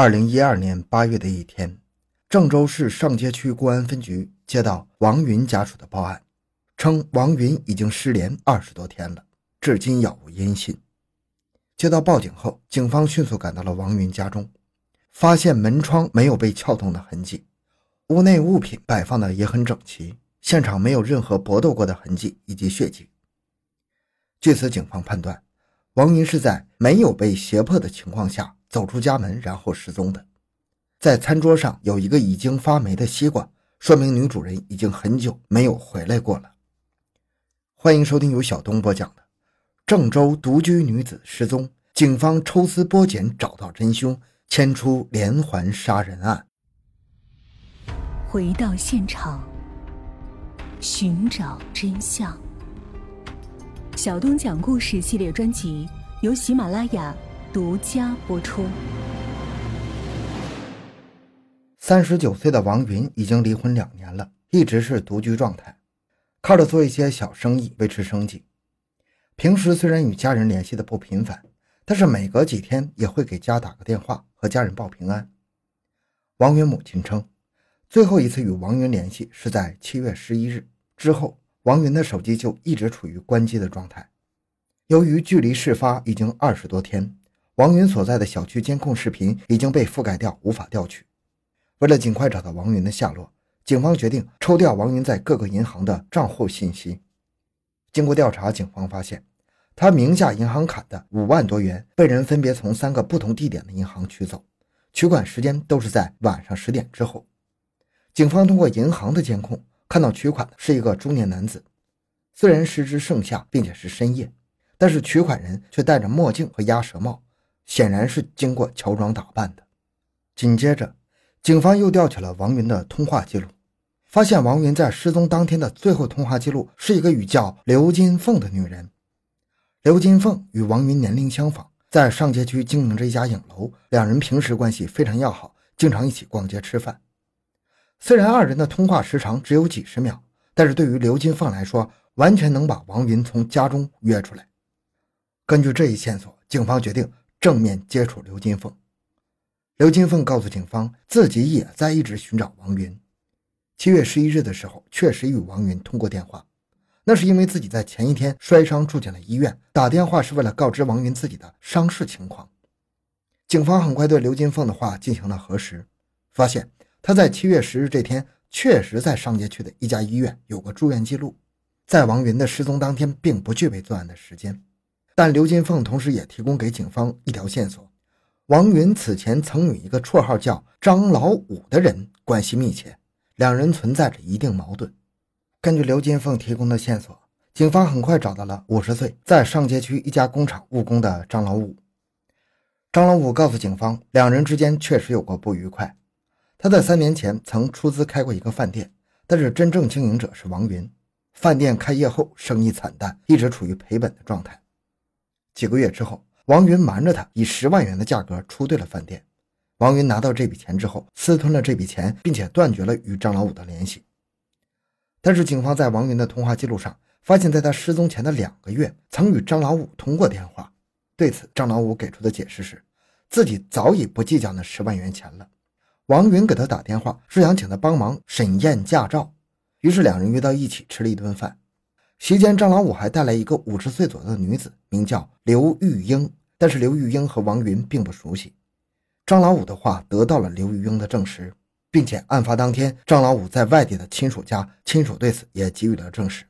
二零一二年八月的一天，郑州市上街区公安分局接到王云家属的报案，称王云已经失联二十多天了，至今杳无音信。接到报警后，警方迅速赶到了王云家中，发现门窗没有被撬动的痕迹，屋内物品摆放的也很整齐，现场没有任何搏斗过的痕迹以及血迹。据此，警方判断，王云是在没有被胁迫的情况下。走出家门，然后失踪的。在餐桌上有一个已经发霉的西瓜，说明女主人已经很久没有回来过了。欢迎收听由小东播讲的《郑州独居女子失踪，警方抽丝剥茧找到真凶，牵出连环杀人案》。回到现场，寻找真相。小东讲故事系列专辑由喜马拉雅。独家播出。三十九岁的王云已经离婚两年了，一直是独居状态，靠着做一些小生意维持生计。平时虽然与家人联系的不频繁，但是每隔几天也会给家打个电话，和家人报平安。王云母亲称，最后一次与王云联系是在七月十一日之后，王云的手机就一直处于关机的状态。由于距离事发已经二十多天。王云所在的小区监控视频已经被覆盖掉，无法调取。为了尽快找到王云的下落，警方决定抽调王云在各个银行的账户信息。经过调查，警方发现他名下银行卡的五万多元被人分别从三个不同地点的银行取走，取款时间都是在晚上十点之后。警方通过银行的监控看到取款的是一个中年男子，虽然时值盛夏，并且是深夜，但是取款人却戴着墨镜和鸭舌帽。显然是经过乔装打扮的。紧接着，警方又调取了王云的通话记录，发现王云在失踪当天的最后通话记录是一个与叫刘金凤的女人。刘金凤与王云年龄相仿，在上街区经营着一家影楼，两人平时关系非常要好，经常一起逛街吃饭。虽然二人的通话时长只有几十秒，但是对于刘金凤来说，完全能把王云从家中约出来。根据这一线索，警方决定。正面接触刘金凤，刘金凤告诉警方，自己也在一直寻找王云。七月十一日的时候，确实与王云通过电话，那是因为自己在前一天摔伤住进了医院，打电话是为了告知王云自己的伤势情况。警方很快对刘金凤的话进行了核实，发现他在七月十日这天确实在上街区的一家医院有过住院记录，在王云的失踪当天并不具备作案的时间。但刘金凤同时也提供给警方一条线索：王云此前曾与一个绰号叫张老五的人关系密切，两人存在着一定矛盾。根据刘金凤提供的线索，警方很快找到了五十岁在上街区一家工厂务工的张老五。张老五告诉警方，两人之间确实有过不愉快。他在三年前曾出资开过一个饭店，但是真正经营者是王云。饭店开业后生意惨淡，一直处于赔本的状态。几个月之后，王云瞒着他以十万元的价格出兑了饭店。王云拿到这笔钱之后，私吞了这笔钱，并且断绝了与张老五的联系。但是，警方在王云的通话记录上发现，在他失踪前的两个月，曾与张老五通过电话。对此，张老五给出的解释是，自己早已不计较那十万元钱了。王云给他打电话是想请他帮忙审验驾照，于是两人约到一起吃了一顿饭。席间，张老五还带来一个五十岁左右的女子，名叫刘玉英。但是刘玉英和王云并不熟悉。张老五的话得到了刘玉英的证实，并且案发当天，张老五在外地的亲属家，亲属对此也给予了证实。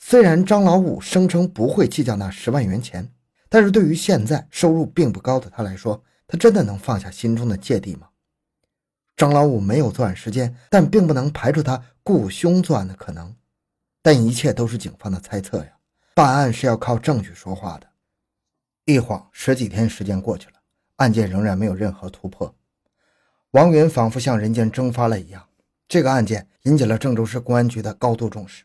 虽然张老五声称不会计较那十万元钱，但是对于现在收入并不高的他来说，他真的能放下心中的芥蒂吗？张老五没有作案时间，但并不能排除他雇凶作案的可能。但一切都是警方的猜测呀，办案是要靠证据说话的。一晃十几天时间过去了，案件仍然没有任何突破。王云仿佛像人间蒸发了一样。这个案件引起了郑州市公安局的高度重视，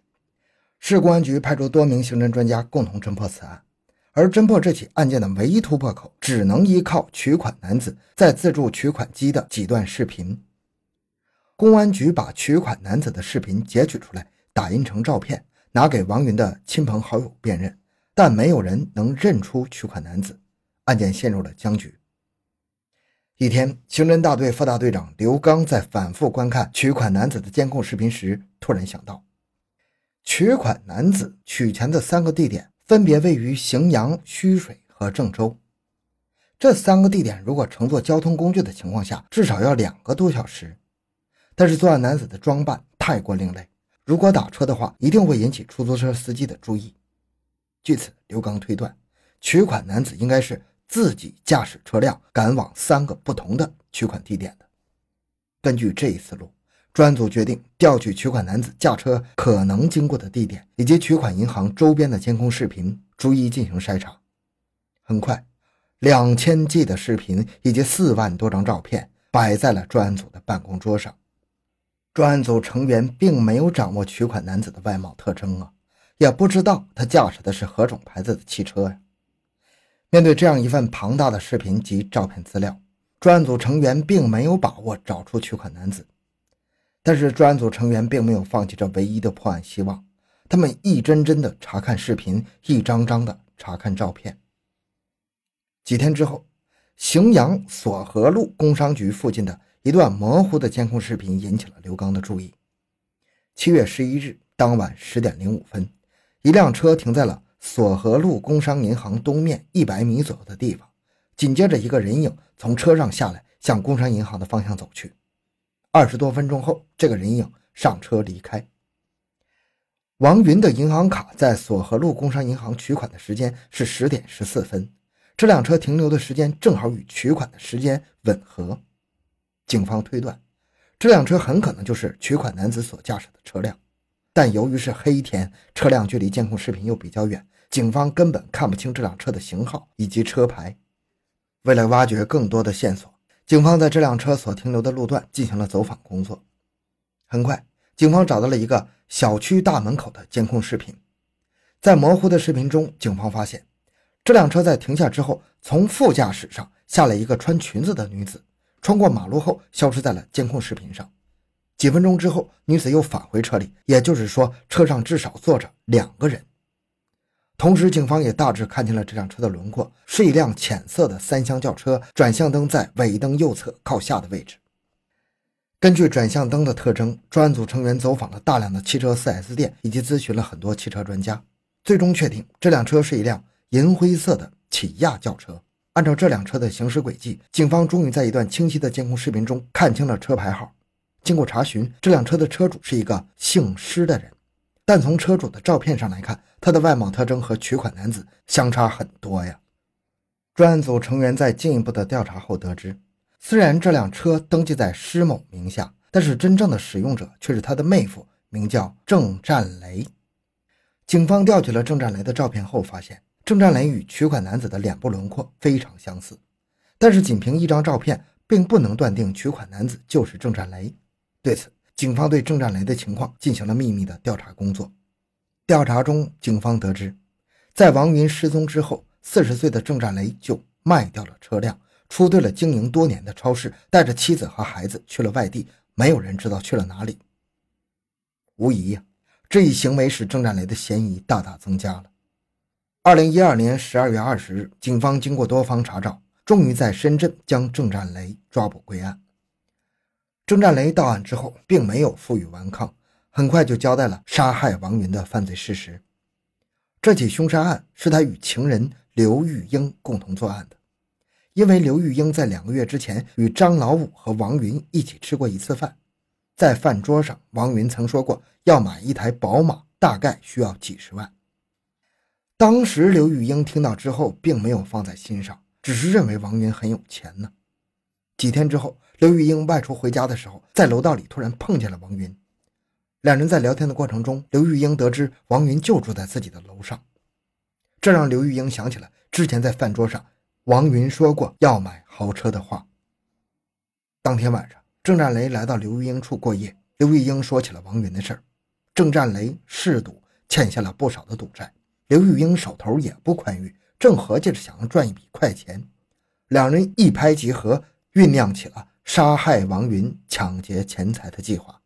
市公安局派出多名刑侦专家共同侦破此案。而侦破这起案件的唯一突破口，只能依靠取款男子在自助取款机的几段视频。公安局把取款男子的视频截取出来。打印成照片，拿给王云的亲朋好友辨认，但没有人能认出取款男子，案件陷入了僵局。一天，刑侦大队副大队长刘刚在反复观看取款男子的监控视频时，突然想到，取款男子取钱的三个地点分别位于荥阳、盱水和郑州。这三个地点如果乘坐交通工具的情况下，至少要两个多小时。但是作案男子的装扮太过另类，如果打车的话，一定会引起出租车司机的注意。据此，刘刚推断，取款男子应该是自己驾驶车辆赶往三个不同的取款地点的。根据这一思路，专案组决定调取取款男子驾车可能经过的地点以及取款银行周边的监控视频，逐一进行筛查。很快，两千 G 的视频以及四万多张照片摆在了专案组的办公桌上。专案组成员并没有掌握取款男子的外貌特征啊，也不知道他驾驶的是何种牌子的汽车呀。面对这样一份庞大的视频及照片资料，专案组成员并没有把握找出取款男子。但是，专案组成员并没有放弃这唯一的破案希望，他们一帧帧的查看视频，一张张的查看照片。几天之后，荥阳索河路工商局附近的。一段模糊的监控视频引起了刘刚的注意。七月十一日当晚十点零五分，一辆车停在了索河路工商银行东面一百米左右的地方。紧接着，一个人影从车上下来，向工商银行的方向走去。二十多分钟后，这个人影上车离开。王云的银行卡在索河路工商银行取款的时间是十点十四分，这辆车停留的时间正好与取款的时间吻合。警方推断，这辆车很可能就是取款男子所驾驶的车辆，但由于是黑天，车辆距离监控视频又比较远，警方根本看不清这辆车的型号以及车牌。为了挖掘更多的线索，警方在这辆车所停留的路段进行了走访工作。很快，警方找到了一个小区大门口的监控视频，在模糊的视频中，警方发现这辆车在停下之后，从副驾驶上下来一个穿裙子的女子。穿过马路后，消失在了监控视频上。几分钟之后，女子又返回车里，也就是说，车上至少坐着两个人。同时，警方也大致看清了这辆车的轮廓，是一辆浅色的三厢轿车，转向灯在尾灯右侧靠下的位置。根据转向灯的特征，专案组成员走访了大量的汽车 4S 店，以及咨询了很多汽车专家，最终确定这辆车是一辆银灰色的起亚轿车。按照这辆车的行驶轨迹，警方终于在一段清晰的监控视频中看清了车牌号。经过查询，这辆车的车主是一个姓施的人，但从车主的照片上来看，他的外貌特征和取款男子相差很多呀。专案组成员在进一步的调查后得知，虽然这辆车登记在施某名下，但是真正的使用者却是他的妹夫，名叫郑占雷。警方调取了郑占雷的照片后，发现。郑占雷与取款男子的脸部轮廓非常相似，但是仅凭一张照片，并不能断定取款男子就是郑占雷。对此，警方对郑占雷的情况进行了秘密的调查工作。调查中，警方得知，在王云失踪之后，四十岁的郑占雷就卖掉了车辆，出兑了经营多年的超市，带着妻子和孩子去了外地，没有人知道去了哪里。无疑呀，这一行为使郑占雷的嫌疑大大增加了。二零一二年十二月二十日，警方经过多方查找，终于在深圳将郑占雷抓捕归案。郑占雷到案之后，并没有负隅顽抗，很快就交代了杀害王云的犯罪事实。这起凶杀案是他与情人刘玉英共同作案的，因为刘玉英在两个月之前与张老五和王云一起吃过一次饭，在饭桌上，王云曾说过要买一台宝马，大概需要几十万。当时刘玉英听到之后，并没有放在心上，只是认为王云很有钱呢。几天之后，刘玉英外出回家的时候，在楼道里突然碰见了王云。两人在聊天的过程中，刘玉英得知王云就住在自己的楼上，这让刘玉英想起了之前在饭桌上王云说过要买豪车的话。当天晚上，郑占雷来到刘玉英处过夜，刘玉英说起了王云的事儿。郑占雷嗜赌，欠下了不少的赌债。刘玉英手头也不宽裕，正合计着想要赚一笔快钱，两人一拍即合，酝酿起了杀害王云、抢劫钱财的计划。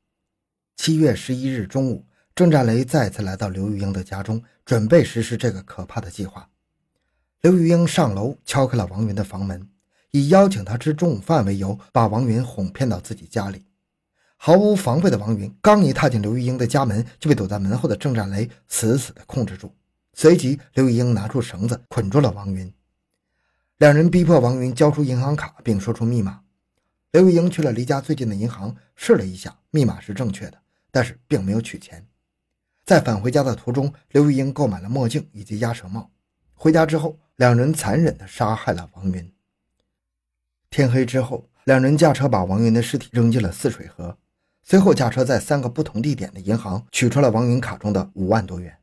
七月十一日中午，郑占雷再次来到刘玉英的家中，准备实施这个可怕的计划。刘玉英上楼敲开了王云的房门，以邀请他吃中午饭为由，把王云哄骗到自己家里。毫无防备的王云刚一踏进刘玉英的家门，就被躲在门后的郑占雷死死地控制住。随即，刘玉英拿出绳子捆住了王云，两人逼迫王云交出银行卡，并说出密码。刘玉英去了离家最近的银行，试了一下，密码是正确的，但是并没有取钱。在返回家的途中，刘玉英购买了墨镜以及鸭舌帽。回家之后，两人残忍地杀害了王云。天黑之后，两人驾车把王云的尸体扔进了泗水河，随后驾车在三个不同地点的银行取出了王云卡中的五万多元。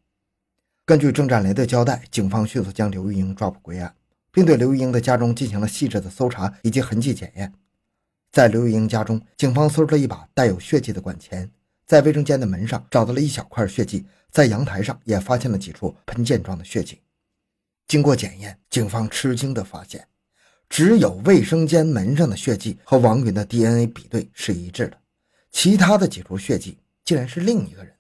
根据郑占雷的交代，警方迅速将刘玉英抓捕归案，并对刘玉英的家中进行了细致的搜查以及痕迹检验。在刘玉英家中，警方搜出了一把带有血迹的管钳，在卫生间的门上找到了一小块血迹，在阳台上也发现了几处喷溅状的血迹。经过检验，警方吃惊地发现，只有卫生间门上的血迹和王云的 DNA 比对是一致的，其他的几处血迹竟然是另一个人。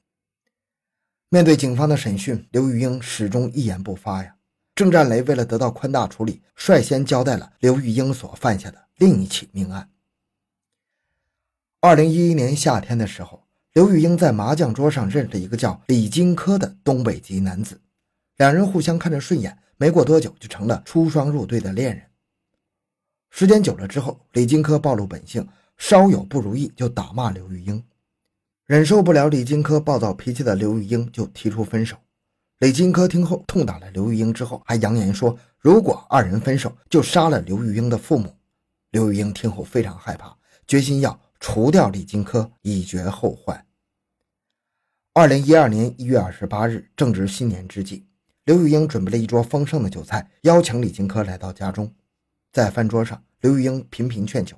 面对警方的审讯，刘玉英始终一言不发呀。郑占雷为了得到宽大处理，率先交代了刘玉英所犯下的另一起命案。二零一一年夏天的时候，刘玉英在麻将桌上认识一个叫李金科的东北籍男子，两人互相看着顺眼，没过多久就成了出双入对的恋人。时间久了之后，李金科暴露本性，稍有不如意就打骂刘玉英。忍受不了李金科暴躁脾气的刘玉英就提出分手。李金科听后痛打了刘玉英，之后还扬言说，如果二人分手，就杀了刘玉英的父母。刘玉英听后非常害怕，决心要。除掉李金科，以绝后患。二零一二年一月二十八日，正值新年之际，刘玉英准备了一桌丰盛的酒菜，邀请李金科来到家中。在饭桌上，刘玉英频频劝酒，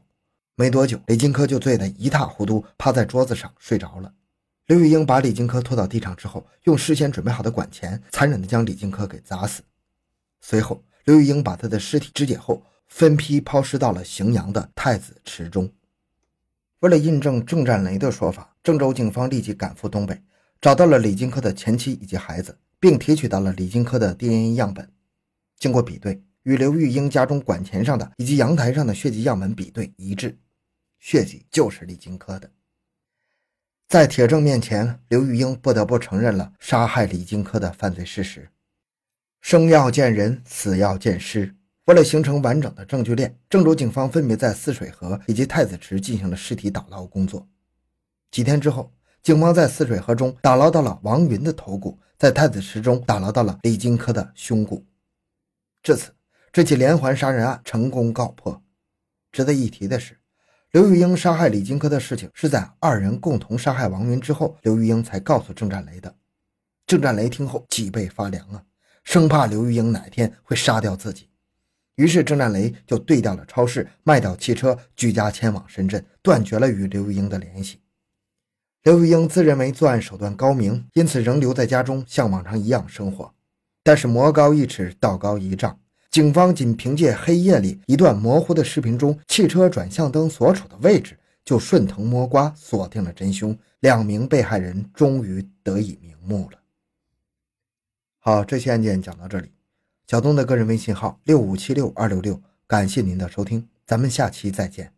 没多久，李金科就醉得一塌糊涂，趴在桌子上睡着了。刘玉英把李金科拖到地上之后，用事先准备好的管钳，残忍地将李金科给砸死。随后，刘玉英把他的尸体肢解后，分批抛尸到了荥阳的太子池中。为了印证郑占雷的说法，郑州警方立即赶赴东北，找到了李金科的前妻以及孩子，并提取到了李金科的 DNA 样本。经过比对，与刘玉英家中管钳上的以及阳台上的血迹样本比对一致，血迹就是李金科的。在铁证面前，刘玉英不得不承认了杀害李金科的犯罪事实。生要见人，死要见尸。为了形成完整的证据链，郑州警方分别在泗水河以及太子池进行了尸体打捞工作。几天之后，警方在泗水河中打捞到了王云的头骨，在太子池中打捞到了李金科的胸骨。至此，这起连环杀人案成功告破。值得一提的是，刘玉英杀害李金科的事情是在二人共同杀害王云之后，刘玉英才告诉郑占雷的。郑占雷听后脊背发凉啊，生怕刘玉英哪天会杀掉自己。于是郑占雷就对调了超市，卖掉汽车，举家迁往深圳，断绝了与刘玉英的联系。刘玉英自认为作案手段高明，因此仍留在家中，像往常一样生活。但是魔高一尺，道高一丈，警方仅凭借黑夜里一段模糊的视频中汽车转向灯所处的位置，就顺藤摸瓜锁定了真凶，两名被害人终于得以瞑目了。好，这期案件讲到这里。小东的个人微信号六五七六二六六，感谢您的收听，咱们下期再见。